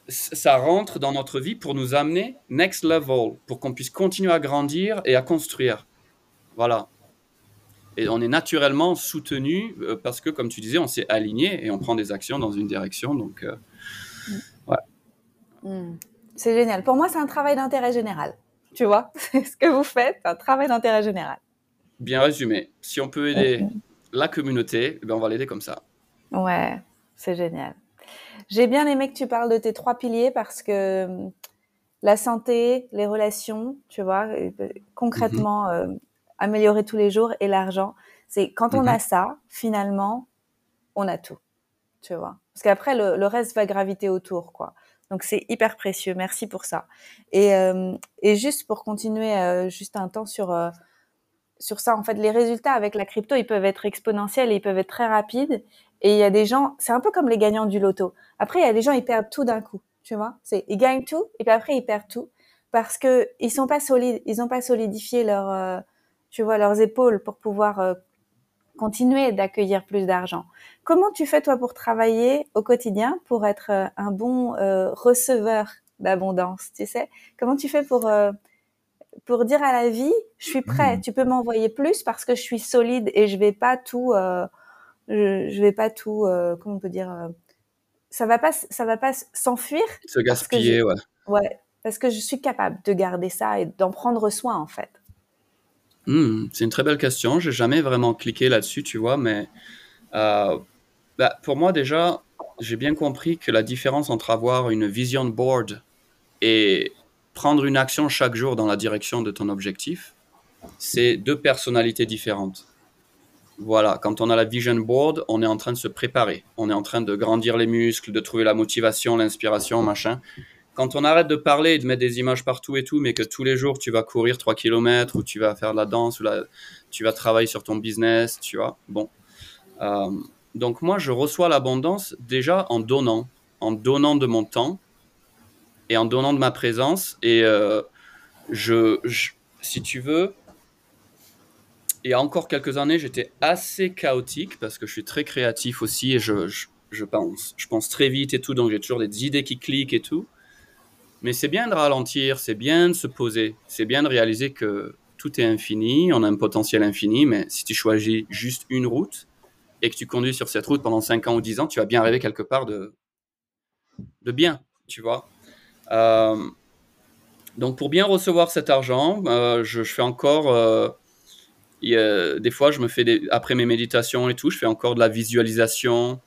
ça rentre dans notre vie pour nous amener next level, pour qu'on puisse continuer à grandir et à construire. Voilà. Et on est naturellement soutenu euh, parce que, comme tu disais, on s'est aligné et on prend des actions dans une direction. Donc, euh, ouais. Mm. C'est génial. Pour moi, c'est un travail d'intérêt général. Tu vois, <laughs> c'est ce que vous faites, un travail d'intérêt général. Bien résumé. Si on peut aider okay. la communauté, eh ben on va l'aider comme ça. Ouais, c'est génial. J'ai bien aimé que tu parles de tes trois piliers parce que mm, la santé, les relations, tu vois, concrètement, mm -hmm. euh, améliorer tous les jours et l'argent. C'est quand on a ça, finalement, on a tout, tu vois. Parce qu'après, le, le, reste va graviter autour, quoi. Donc c'est hyper précieux. Merci pour ça. Et, euh, et juste pour continuer, euh, juste un temps sur euh, sur ça, en fait, les résultats avec la crypto, ils peuvent être exponentiels et ils peuvent être très rapides. Et il y a des gens, c'est un peu comme les gagnants du loto. Après, il y a des gens, ils perdent tout d'un coup, tu vois. C'est ils gagnent tout et puis après ils perdent tout parce que ils sont pas solides, ils ont pas solidifié leur tu vois, leurs épaules pour pouvoir euh, continuer d'accueillir plus d'argent. Comment tu fais toi pour travailler au quotidien pour être euh, un bon euh, receveur d'abondance, tu sais? Comment tu fais pour pour dire à la vie, je suis prêt, mmh. tu peux m'envoyer plus parce que je suis solide et je vais pas tout je, je vais pas tout comment on peut dire ça va pas ça va pas s'enfuir se gaspiller ouais. Ouais, parce que je suis capable de garder ça et d'en prendre soin en fait. Mmh, c'est une très belle question. J'ai jamais vraiment cliqué là-dessus, tu vois, mais euh, bah, pour moi déjà, j'ai bien compris que la différence entre avoir une vision board et prendre une action chaque jour dans la direction de ton objectif, c'est deux personnalités différentes. Voilà, quand on a la vision board, on est en train de se préparer, on est en train de grandir les muscles, de trouver la motivation, l'inspiration, machin quand on arrête de parler et de mettre des images partout et tout, mais que tous les jours tu vas courir 3 km ou tu vas faire de la danse ou la, tu vas travailler sur ton business, tu vois. Bon. Euh, donc moi, je reçois l'abondance déjà en donnant, en donnant de mon temps et en donnant de ma présence. Et euh, je, si tu veux, il y a encore quelques années, j'étais assez chaotique parce que je suis très créatif aussi et je, je pense, je pense très vite et tout, donc j'ai toujours des idées qui cliquent et tout. Mais c'est bien de ralentir, c'est bien de se poser, c'est bien de réaliser que tout est infini, on a un potentiel infini, mais si tu choisis juste une route et que tu conduis sur cette route pendant 5 ans ou 10 ans, tu vas bien arriver quelque part de, de bien, tu vois. Euh, donc pour bien recevoir cet argent, euh, je, fais encore, euh, des fois, je me fais après mes méditations et tout, je fais encore de la visualisation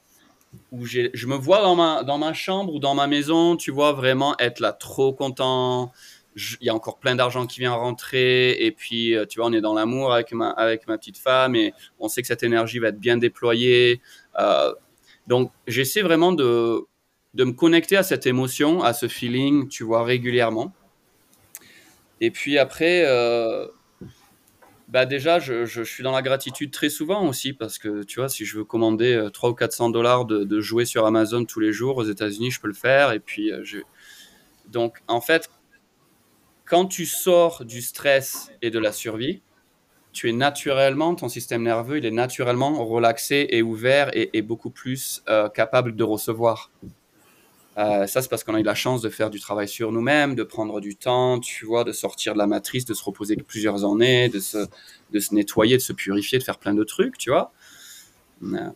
où je me vois dans ma, dans ma chambre ou dans ma maison, tu vois, vraiment être là trop content. Il y a encore plein d'argent qui vient rentrer et puis, euh, tu vois, on est dans l'amour avec ma, avec ma petite femme et on sait que cette énergie va être bien déployée. Euh, donc, j'essaie vraiment de, de me connecter à cette émotion, à ce feeling, tu vois, régulièrement. Et puis après, euh, bah déjà, je, je, suis dans la gratitude très souvent aussi parce que tu vois, si je veux commander 300 euh, ou 400 dollars de, de, jouets sur Amazon tous les jours aux États-Unis, je peux le faire. Et puis, euh, je... donc en fait, quand tu sors du stress et de la survie, tu es naturellement, ton système nerveux, il est naturellement relaxé et ouvert et, et beaucoup plus euh, capable de recevoir. Euh, ça, c'est parce qu'on a eu la chance de faire du travail sur nous-mêmes, de prendre du temps, tu vois, de sortir de la matrice, de se reposer plusieurs années, de se, de se nettoyer, de se purifier, de faire plein de trucs, tu vois. Euh,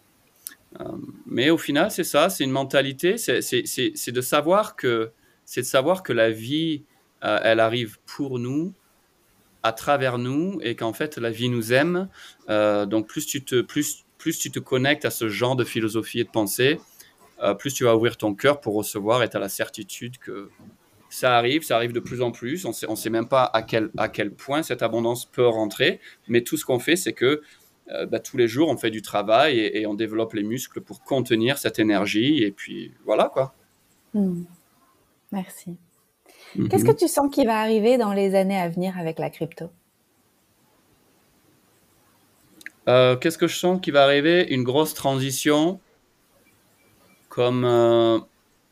mais au final, c'est ça, c'est une mentalité, c'est de savoir que c'est de savoir que la vie, euh, elle arrive pour nous, à travers nous, et qu'en fait, la vie nous aime. donc, plus tu te, plus, plus tu te connectes à ce genre de philosophie et de pensée, euh, plus tu vas ouvrir ton cœur pour recevoir et tu as la certitude que ça arrive, ça arrive de plus en plus. On sait, ne sait même pas à quel, à quel point cette abondance peut rentrer, mais tout ce qu'on fait, c'est que euh, bah, tous les jours, on fait du travail et, on développe les muscles pour contenir cette énergie. Et puis voilà quoi. Hmm. Merci. Mhm. Qu'est-ce que tu sens qui va arriver dans les années à venir avec la crypto? Euh, Qu'est-ce que je sens qui va arriver? Une grosse transition comme euh,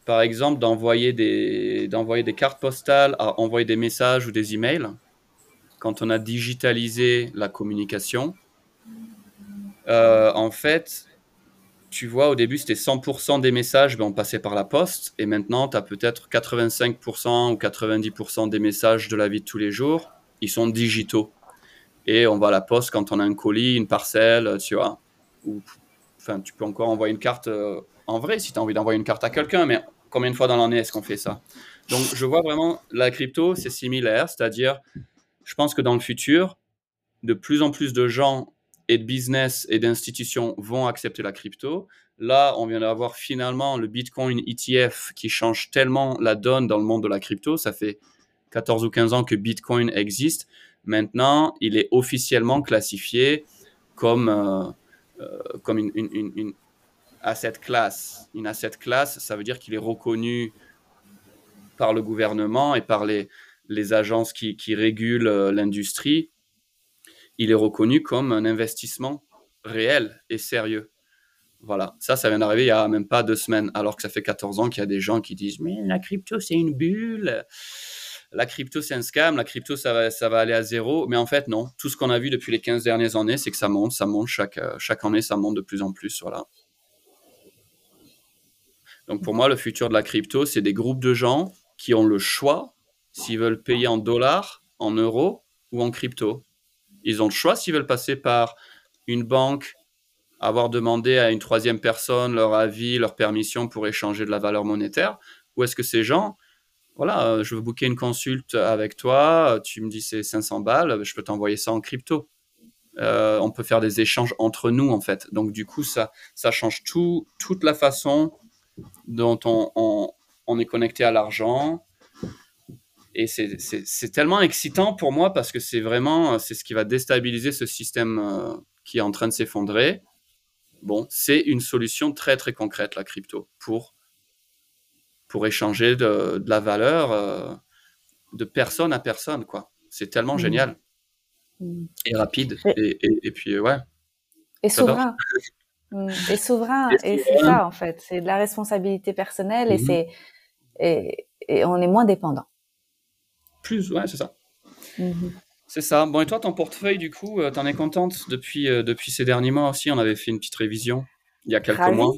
par exemple d'envoyer des, d'envoyer des cartes postales, à envoyer des messages ou des emails. Quand on a digitalisé la communication, euh, en fait, tu vois, au début, c'était 100% des messages, ben, on passait par la poste, et maintenant, tu as peut-être 85% ou 90% des messages de la vie de tous les jours, ils sont digitaux. Et on va à la poste quand on a un colis, une parcelle, tu vois. Ou, enfin, tu peux encore envoyer une carte euh, en vrai si tu as envie d'envoyer une carte à quelqu'un, mais combien de fois dans l'année est-ce qu'on fait ça? Donc je vois vraiment la crypto, c'est similaire, c'est-à-dire je pense que dans le futur, de plus en plus de gens et de business et d'institutions vont accepter la crypto. Là, on vient d'avoir finalement le Bitcoin ETF qui change tellement la donne dans le monde de la crypto. Ça fait 14 ou 15 ans que Bitcoin existe. Maintenant, il est officiellement classifié comme, euh, euh, comme une, une, asset class. Une asset class, ça veut dire qu'il est reconnu par le gouvernement et par les, les agences qui, qui régulent euh, l'industrie. Il est reconnu comme un investissement réel et sérieux. Voilà, ça, ça vient d'arriver il n'y a même pas deux semaines, alors que ça fait 14 ans qu'il y a des gens qui disent Mais la crypto, c'est une bulle, la crypto, c'est un scam, la crypto, ça va, ça va aller à zéro. Mais en fait, non. Tout ce qu'on a vu depuis les 15 dernières années, c'est que ça monte, ça monte chaque, euh, chaque année, ça monte de plus en plus. Voilà. Donc pour moi, le futur de la crypto, c'est des groupes de gens qui ont le choix s'ils veulent payer en dollars, en euros ou en crypto. Ils ont le choix s'ils veulent passer par une banque, avoir demandé à une troisième personne leur avis, leur permission pour échanger de la valeur monétaire, ou est-ce que ces gens, voilà, euh, je veux booker une consulte avec toi, tu me dis c'est 500 balles, je peux t'envoyer ça en crypto. Euh, on peut faire des échanges entre nous en fait. Donc du coup, ça, ça change tout, toute la façon dont on, est connecté à l'argent. Et c'est tellement excitant pour moi parce que c'est vraiment c'est ce qui va déstabiliser ce système euh, qui est en train de s'effondrer. Bon, c'est une solution très très concrète la crypto pour pour échanger de, la valeur euh, de personne à personne quoi. C'est tellement mmh. génial mmh. et rapide et, puis ouais. Et souverain. Mm. Et souverain, et c'est ça en fait, c'est de la responsabilité personnelle et mm-hmm. c'est et, et, on est moins dépendant. Plus, ouais, c'est ça. Mm-hmm. C'est ça. Bon, et toi, ton portefeuille, du coup, euh, t'en es contente depuis, euh, depuis ces derniers mois aussi? On avait fait une petite révision il y a quelques mois.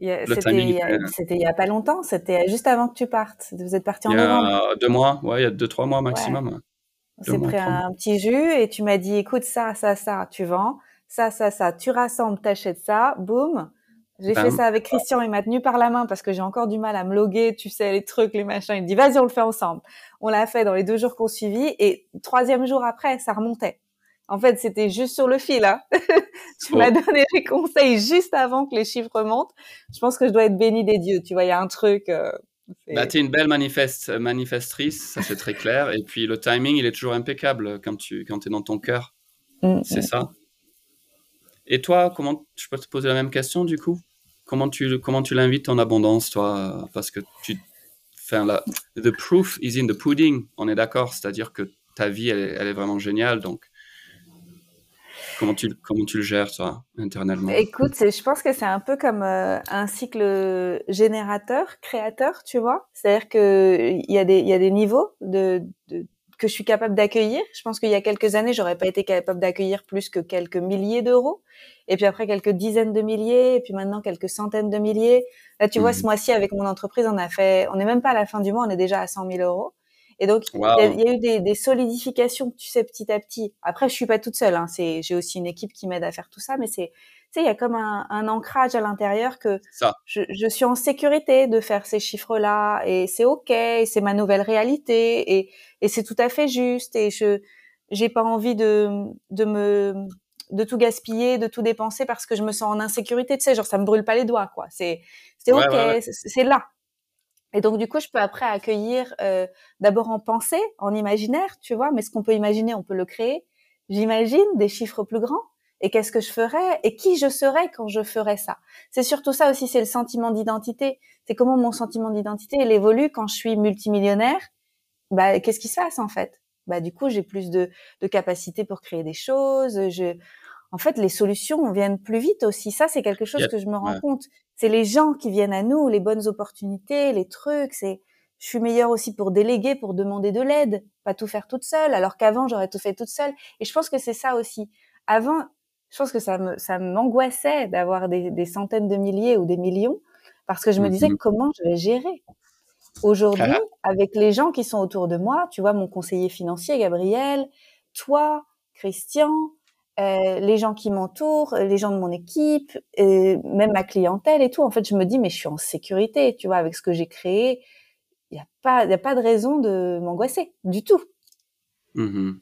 C'était il n'y a pas longtemps, c'était juste avant que tu partes. Vous êtes parti en novembre. Il y a deux mois, ouais, il y a deux, trois mois maximum. On s'est pris un petit jus et tu m'as dit, écoute, ça, ça, ça, tu vends ça, ça, ça, tu rassembles, t'achètes ça, boum. J'ai fait ça avec Christian, il m'a tenu par la main parce que j'ai encore du mal à me loguer, tu sais, les trucs, les machins. Il me dit, vas-y, on le fait ensemble. On l'a fait dans les deux jours qu'on suivit et troisième jour après, ça remontait. En fait, c'était juste sur le fil. Hein. <laughs> tu m'as oh. donné les conseils juste avant que les chiffres montent. Je pense que je dois être bénie des dieux. Tu vois, il y a un truc. Euh, bah, tu es une belle manifeste, manifestrice, ça c'est très clair. Et puis le timing, il est toujours impeccable quand tu quand es dans ton cœur. Mm, c'est mm. ça. Et toi, comment je peux te poser la même question du coup? Comment tu comment tu l'invites en abondance, toi? Parce que tu, enfin, la, the proof is in the pudding. On est d'accord, c'est-à-dire que ta vie, elle, est vraiment géniale. Donc, comment tu comment tu le gères, toi, internellement? Écoute, je pense que c'est un peu comme euh, un cycle générateur, créateur, tu vois? C'est-à-dire que il y a des y a des niveaux de que je suis capable d'accueillir. Je pense qu'il y a quelques années, j'aurais pas été capable d'accueillir plus que quelques milliers d'euros. Et puis après, quelques dizaines de milliers. Et puis maintenant, quelques centaines de milliers. Là, tu vois, ce mmh. mois-ci, avec mon entreprise, on a fait, on n'est même pas à la fin du mois, on est déjà à 100 000 euros. Et donc, il y, a eu des, des, solidifications, tu sais, petit à petit. Après, je suis pas toute seule. Hein. C'est, j'ai aussi une équipe qui m'aide à faire tout ça, mais c'est, tu sais, il y a comme un, un ancrage à l'intérieur que ça. Je, je, suis en sécurité de faire ces chiffres-là et c'est ok, c'est ma nouvelle réalité et, et c'est tout à fait juste et je, j'ai pas envie de, de me, de tout gaspiller, de tout dépenser parce que je me sens en insécurité, tu sais, genre ça me brûle pas les doigts, quoi. C'est, c'est ok, c'est là. Et donc du coup, je peux après accueillir euh, d'abord en pensée, en imaginaire, tu vois. Mais ce qu'on peut imaginer, on peut le créer. J'imagine des chiffres plus grands. Et qu'est-ce que je ferais? Et qui je serais quand je ferais ça? C'est surtout ça aussi, c'est le sentiment d'identité. C'est comment mon sentiment d'identité il évolue quand je suis multimillionnaire. Bah, qu'est-ce qui se passe en fait? Bah, du coup, j'ai plus de, de capacité pour créer des choses. Je, en fait, les solutions viennent plus vite aussi. Ça, c'est quelque chose que je me rends compte c'est les gens qui viennent à nous, les bonnes opportunités, les trucs. C'est, je suis meilleure aussi pour déléguer, pour demander de l'aide, pas tout faire toute seule. Alors qu'avant, j'aurais tout fait toute seule. Et je pense que c'est ça aussi. Avant, je pense que ça me, ça m'angoissait d'avoir des, des, centaines de milliers ou des millions parce que je me disais mm-hmm. comment je vais gérer. Aujourd'hui, ah. avec les gens qui sont autour de moi, tu vois, mon conseiller financier, Gabriel, toi, Christian, euh, les gens qui m'entourent, les gens de mon équipe, et même ma clientèle et tout. En fait, je me dis, mais je suis en sécurité, tu vois, avec ce que j'ai créé. Il n'y a, pas, y a pas de raison de m'angoisser, du tout. Mmh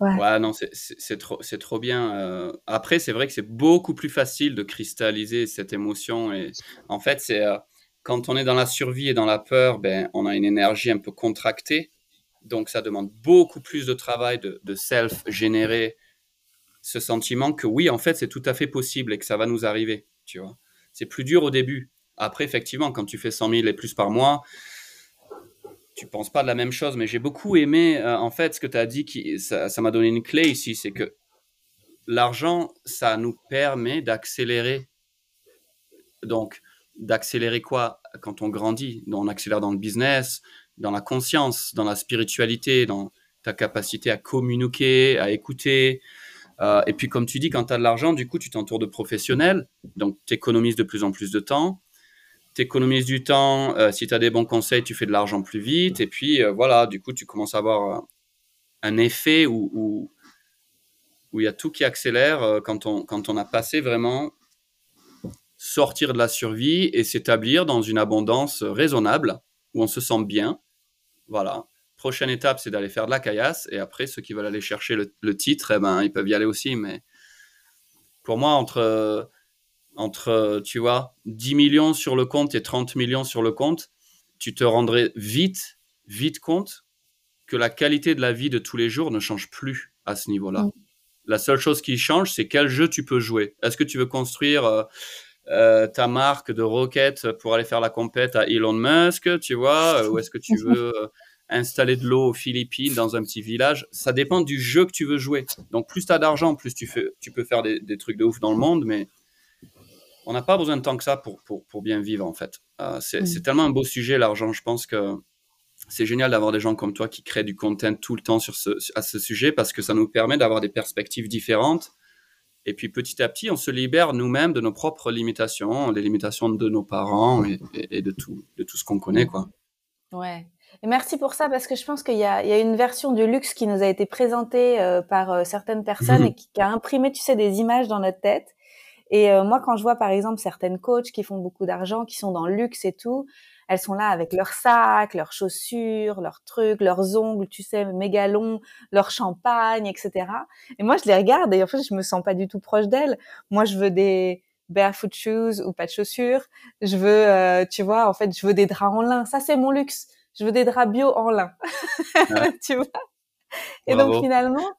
ouais. non, c'est trop, trop bien. Euh, après, c'est vrai que c'est beaucoup plus facile de cristalliser cette émotion. Et en fait, c'est euh, quand on est dans la survie et dans la peur, ben, on a une énergie un peu contractée. Donc, ça demande beaucoup plus de travail de, de self générer ce sentiment que oui, en fait, c'est tout à fait possible et que ça va nous arriver, tu vois. C'est plus dur au début. Après, effectivement, quand tu fais 100 000 et plus par mois, tu penses pas de la même chose. Mais j'ai beaucoup aimé, euh, en fait, ce que tu as dit, qui, ça m'a donné une clé ici, c'est que l'argent, ça nous permet d'accélérer. Donc, d'accélérer quoi? Quand on grandit On accélère dans le business, dans la conscience, dans la spiritualité, dans ta capacité à communiquer, à écouter, euh, et puis, comme tu dis, quand tu as de l'argent, du coup, tu t'entoures de professionnels. Donc, tu économises de plus en plus de temps. Tu économises du temps. Euh, si tu as des bons conseils, tu fais de l'argent plus vite. Et puis, euh, voilà, du coup, tu commences à avoir un effet où, où, où il y a tout qui accélère quand, on, quand on a passé vraiment sortir de la survie et s'établir dans une abondance raisonnable où on se sent bien. Voilà. Prochaine étape, c'est d'aller faire de la caillasse. Et après, ceux qui veulent aller chercher le, titre, eh ben, ils peuvent y aller aussi. Mais pour moi, entre, entre, tu vois, 10 millions sur le compte et 30 millions sur le compte, tu te rendrais vite, vite compte que la qualité de la vie de tous les jours ne change plus à ce niveau-là. La seule chose qui change, c'est quel jeu tu peux jouer. Est-ce que tu veux construire euh, euh, ta marque de roquette pour aller faire la compète à Elon Musk, tu vois, <laughs> ou est-ce que tu veux installer de l'eau aux Philippines dans un petit village. Ça dépend du jeu que tu veux jouer. Donc plus tu as d'argent, plus tu, fais, tu peux faire des, trucs de ouf dans le monde, mais on n'a pas besoin de temps que ça pour, pour, bien vivre en fait. Euh, mm. c'est tellement un beau sujet l'argent, je pense que c'est génial d'avoir des gens comme toi qui créent du content tout le temps sur ce, à ce sujet parce que ça nous permet d'avoir des perspectives différentes. Et puis petit à petit, on se libère nous-mêmes de nos propres limitations, les limitations de nos parents et, et de, tout, de tout ce qu'on connaît. Quoi. Ouais, et merci pour ça parce que je pense qu'il y a, il y a une version du luxe qui nous a été présentée euh, par euh, certaines personnes et qui, a imprimé, tu sais, des images dans notre tête. Et euh, moi, quand je vois par exemple certaines coachs qui font beaucoup d'argent, qui sont dans le luxe et tout, elles sont là avec leurs sacs, leurs chaussures, leurs trucs, leurs ongles, tu sais, méga longs, leur champagne, etc. Et moi, je les regarde et en fait, je me sens pas du tout proche d'elles. Moi, je veux des barefoot shoes ou pas de chaussures. Je veux, euh, tu vois, en fait, je veux des draps en lin. Ça, c'est mon luxe. Je veux des draps bio en lin. <laughs> tu vois? Et donc, finalement,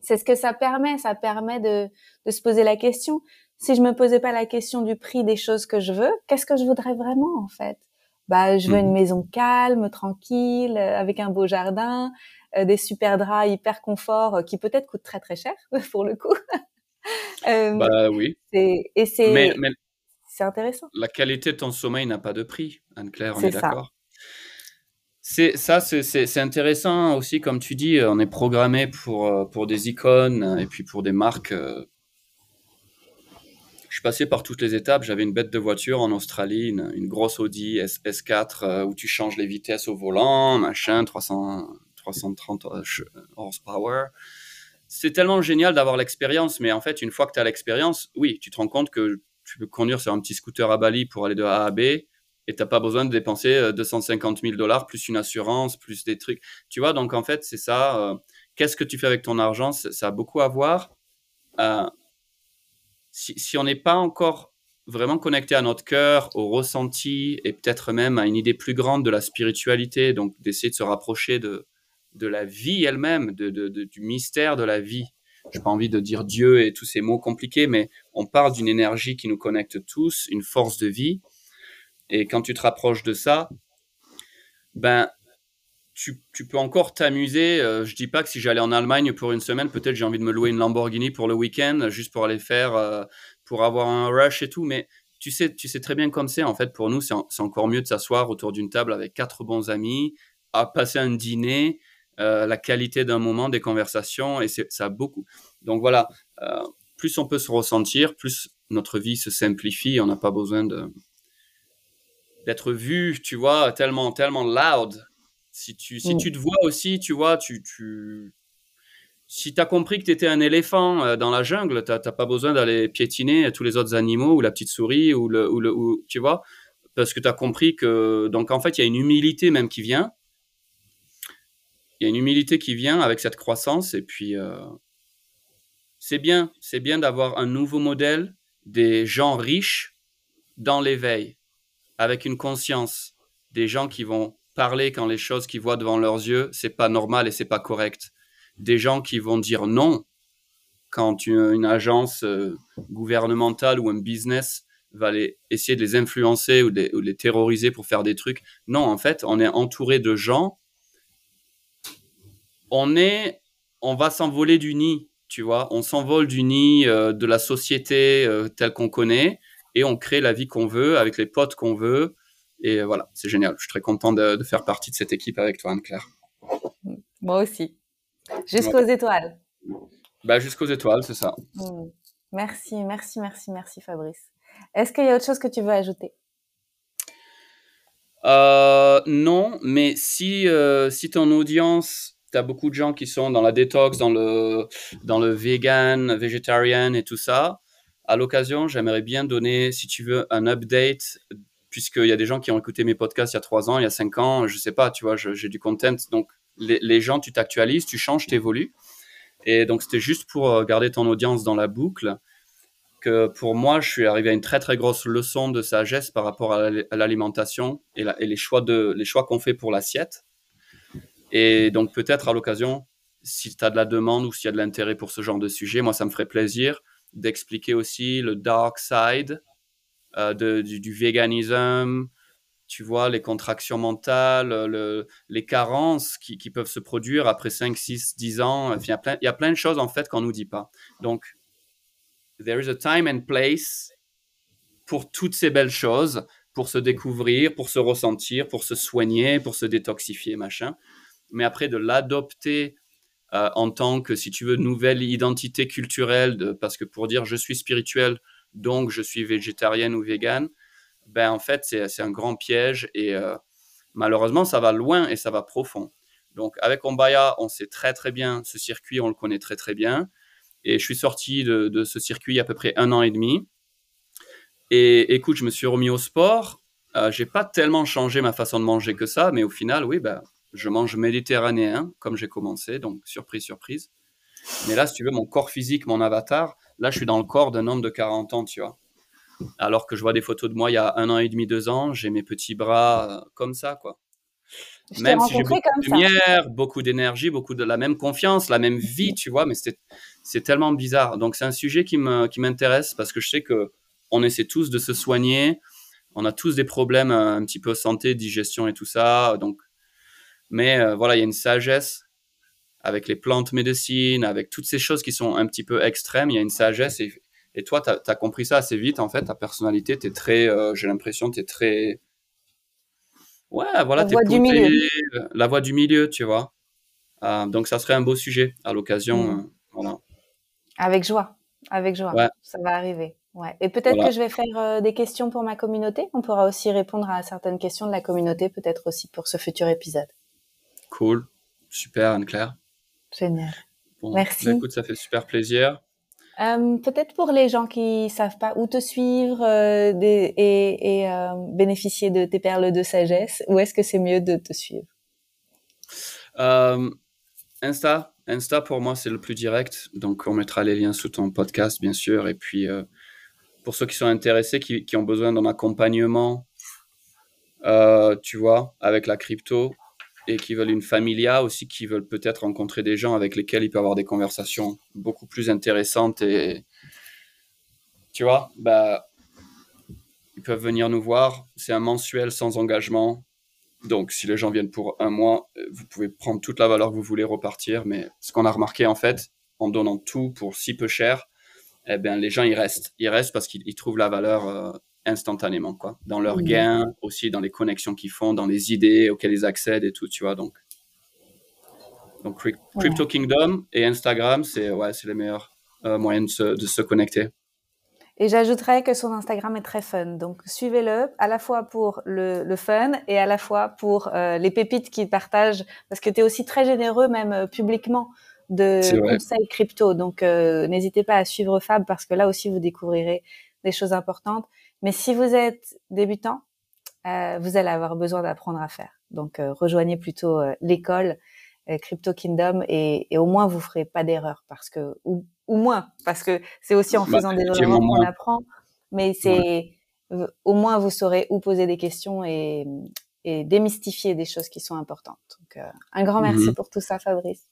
c'est ce que ça permet. Ça permet de, de se poser la question. Si je me posais pas la question du prix des choses que je veux, qu'est-ce que je voudrais vraiment, en fait? Bah, je veux une mhm. maison calme, tranquille, euh, avec un beau jardin, euh, des super draps hyper confort qui peut-être coûtent très très cher <laughs> pour le coup. <laughs> Euh, bah oui. Et c'est mais, c'est intéressant. La qualité de ton sommeil n'a pas de prix, Anne-Claire, on est, d'accord? C'est ça, c'est intéressant aussi, comme tu dis, on est programmé pour, euh, pour des icônes et puis pour des marques. Euh. Je suis passé par toutes les étapes. J'avais une bête de voiture en Australie, une, grosse Audi S, 4 où tu changes les vitesses au volant, machin, 300, 330 horsepower c'est tellement génial d'avoir l'expérience, mais en fait, une fois que tu as l'expérience, oui, tu te rends compte que tu peux conduire sur un petit scooter à Bali pour aller de A à B et tu n'as pas besoin de dépenser 250 000 dollars plus une assurance, plus des trucs. Tu vois, donc en fait, c'est ça. Euh, qu'est-ce que tu fais avec ton argent? Ça a beaucoup à voir. Euh, si, on n'est pas encore vraiment connecté à notre cœur, au ressenti et peut-être même à une idée plus grande de la spiritualité, donc d'essayer de se rapprocher de, de la vie elle-même, de, du mystère de la vie. Je n'ai pas envie de dire Dieu et tous ces mots compliqués, mais on parle d'une énergie qui nous connecte tous, une force de vie. Et quand tu te rapproches de ça, ben, tu, peux encore t'amuser. Euh, je dis pas que si j'allais en Allemagne pour une semaine, peut-être j'ai envie de me louer une Lamborghini pour le week-end, juste pour aller faire, euh, pour avoir un rush et tout. Mais tu sais, tu sais très bien comme c'est. En fait, pour nous, c'est encore mieux de s'asseoir autour d'une table avec quatre bons amis, à passer un dîner euh, la qualité d'un moment, des conversations, et ça a beaucoup. Donc voilà, euh, plus on peut se ressentir, plus notre vie se simplifie, on n'a pas besoin de d'être vu, tu vois, tellement, tellement loud. Si tu, si mm. tu te vois aussi, tu vois, tu, tu, si tu as compris que tu étais un éléphant euh, dans la jungle, tu n'as pas besoin d'aller piétiner tous les autres animaux ou la petite souris ou le, ou le ou, tu vois, parce que tu as compris que, donc en fait, il y a une humilité même qui vient il y a une humilité qui vient avec cette croissance et puis euh, c'est bien, c'est bien d'avoir un nouveau modèle des gens riches dans l'éveil, avec une conscience, des gens qui vont parler quand les choses qu'ils voient devant leurs yeux, c'est pas normal et c'est pas correct. Des gens qui vont dire non quand une, agence euh, gouvernementale ou un business va essayer de les influencer ou les terroriser pour faire des trucs. Non, en fait, on est entouré de gens on est, on va s'envoler du nid, tu vois. On s'envole du nid euh, de la société euh, telle qu'on connaît et on crée la vie qu'on veut avec les potes qu'on veut. Et voilà, c'est génial. Je suis très content de, faire partie de cette équipe avec toi, Anne-Claire. Moi aussi. Jusqu'aux étoiles. Bah, jusqu'aux étoiles, c'est ça. Hmm. Merci, merci, merci, merci, Fabrice. Est-ce qu'il y a autre chose que tu veux ajouter? Euh, Non, mais si, si ton audience tu as beaucoup de gens qui sont dans la détox, dans le, dans le vegan, végétarien et tout ça. À l'occasion, j'aimerais bien donner, si tu veux, un update, puisqu'il y a des gens qui ont écouté mes podcasts il y a trois ans, il y a cinq ans, je sais pas, tu vois, j'ai du content. Donc, les, gens, tu t'actualises, tu changes, tu évolues. Et donc, c'était juste pour euh, garder ton audience dans la boucle que pour moi, je suis arrivé à une très très grosse leçon de sagesse par rapport à l'alimentation et, et, les choix de les choix qu'on fait pour l'assiette. Et donc peut-être à l'occasion, si tu as de la demande ou s'il y a de l'intérêt pour ce genre de sujet, moi ça me ferait plaisir d'expliquer aussi le dark side euh, de, du, véganisme, tu vois, les contractions mentales, le, les carences qui, qui, peuvent se produire après 5, 6, 10 ans. il, y a plein, il y a plein de choses en fait qu'on ne nous dit pas. Donc, there is a time and place pour toutes ces belles choses, pour se découvrir, pour se ressentir, pour se soigner, pour se détoxifier, machin mais après de l'adopter euh, en tant que, si tu veux, nouvelle identité culturelle, parce que pour dire je suis spirituel, donc je suis végétarienne ou végane, ben en fait c'est un grand piège et euh, malheureusement ça va loin et ça va profond. Donc avec Ombaya, on sait très très bien ce circuit, on le connaît très très bien. Et je suis sorti de, de ce circuit il y a à peu près un an et demi. Et écoute, je me suis remis au sport Euh, j'ai pas tellement changé ma façon de manger que ça, mais au final, oui, ben, je mange méditerranéen comme j'ai commencé, donc surprise, surprise. Mais là, si tu veux, mon corps physique, mon avatar, là, je suis dans le corps d'un homme de 40 ans, tu vois. Alors que je vois des photos de moi il y a un an et demi, deux ans, j'ai mes petits bras euh, comme ça, quoi. même si j'ai beaucoup de lumière, beaucoup d'énergie, beaucoup de la même confiance, la même vie, tu vois, mais c'est tellement bizarre. Donc c'est un sujet qui m'intéresse parce que je sais que on essaie tous de se soigner, on a tous des problèmes euh, un petit peu santé, digestion et tout ça. Donc, mais euh, voilà, il y a une sagesse avec les plantes médecines, avec toutes ces choses qui sont un petit peu extrêmes. Il y a une sagesse et, et toi, tu as, compris ça assez vite en fait. Ta personnalité, tu es très, euh, j'ai l'impression, tu es très. Ouais, voilà, voix du milieu. La voix du milieu, tu vois. donc, ça serait un beau sujet à l'occasion. Mm. voilà. Avec joie, avec joie. Ça va arriver. Ouais. Et peut-être que je vais faire euh, des questions pour ma communauté. On pourra aussi répondre à certaines questions de la communauté, peut-être aussi pour ce futur épisode. Cool. Super, Anne-Claire. Génial. Merci. Bah, écoute, ça fait super plaisir. Euh, peut-être pour les gens qui savent pas où te suivre euh, et, bénéficier de tes perles de sagesse, où est-ce que c'est mieux de te suivre? Insta. Insta, pour moi, c'est le plus direct. Donc, on mettra les liens sous ton podcast, bien sûr. Et puis, pour ceux qui sont intéressés, qui, ont besoin d'un accompagnement, euh, tu vois, avec la crypto, et qui veulent une familia aussi, qui veulent peut-être rencontrer des gens avec lesquels ils peuvent avoir des conversations beaucoup plus intéressantes et, tu vois, bah, ils peuvent venir nous voir. C'est un mensuel sans engagement. Donc, si les gens viennent pour un mois, euh, vous pouvez prendre toute la valeur que vous voulez repartir. Mais ce qu'on a remarqué, en fait, en donnant tout pour si peu cher, eh bien, les gens, ils restent. Ils restent parce qu'ils trouvent la valeur euh, instantanément, quoi. Dans leurs gains, aussi dans les connexions qu'ils font, dans les idées auxquelles ils accèdent et tout, tu vois. Donc, donc Crypto Kingdom et Instagram, c'est ouais, les meilleurs euh, moyens de se, connecter. Et j'ajouterais que son Instagram est très fun. Donc, suivez-le à la fois pour le, fun et à la fois pour euh, les pépites qu'il partage, parce que tu es aussi très généreux, même publiquement de conseils crypto. Donc, euh, n'hésitez pas à suivre Fab parce que là aussi, vous découvrirez des choses importantes. Mais si vous êtes débutant, euh, vous allez avoir besoin d'apprendre à faire. Donc, euh, rejoignez plutôt l'école Crypto Kingdom et, au moins, vous ferez pas d'erreur parce que, ou, moins, parce que c'est aussi en bah, faisant des erreurs qu'on apprend. Mais c'est, au moins, vous saurez où poser des questions et, démystifier des choses qui sont importantes. Donc, un grand merci mhm. pour tout ça, Fabrice.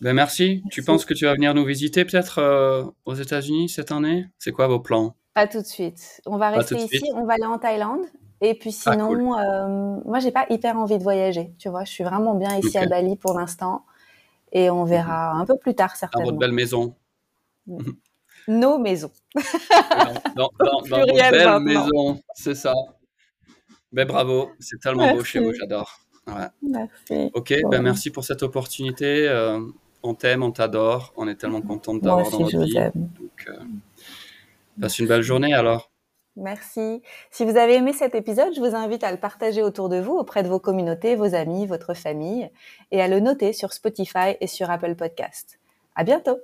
Ben merci. Tu penses que tu vas venir nous visiter peut-être euh, aux États-Unis cette année? C'est quoi vos plans? Pas tout de suite. On va rester ici. On va aller en Thaïlande. Et puis ah, sinon, euh, moi, j'ai pas hyper envie de voyager. Tu vois, je suis vraiment bien ici à Bali pour l'instant. Et on verra un peu plus tard certainement. Dans votre belle maison. <laughs> Nos maisons. dans, dans, dans <laughs> votre belle maison, c'est ça. Ben bravo, c'est tellement beau chez vous, j'adore. Merci. Ok, ben merci pour cette opportunité. Euh, on t'aime, on t'adore, on est tellement content de t'avoir dans notre vie. Donc, euh, passe une belle journée alors. Merci. Si vous avez aimé cet épisode, je vous invite à le partager autour de vous, auprès de vos communautés, vos amis, votre famille, et à le noter sur Spotify et sur Apple Podcast. À bientôt!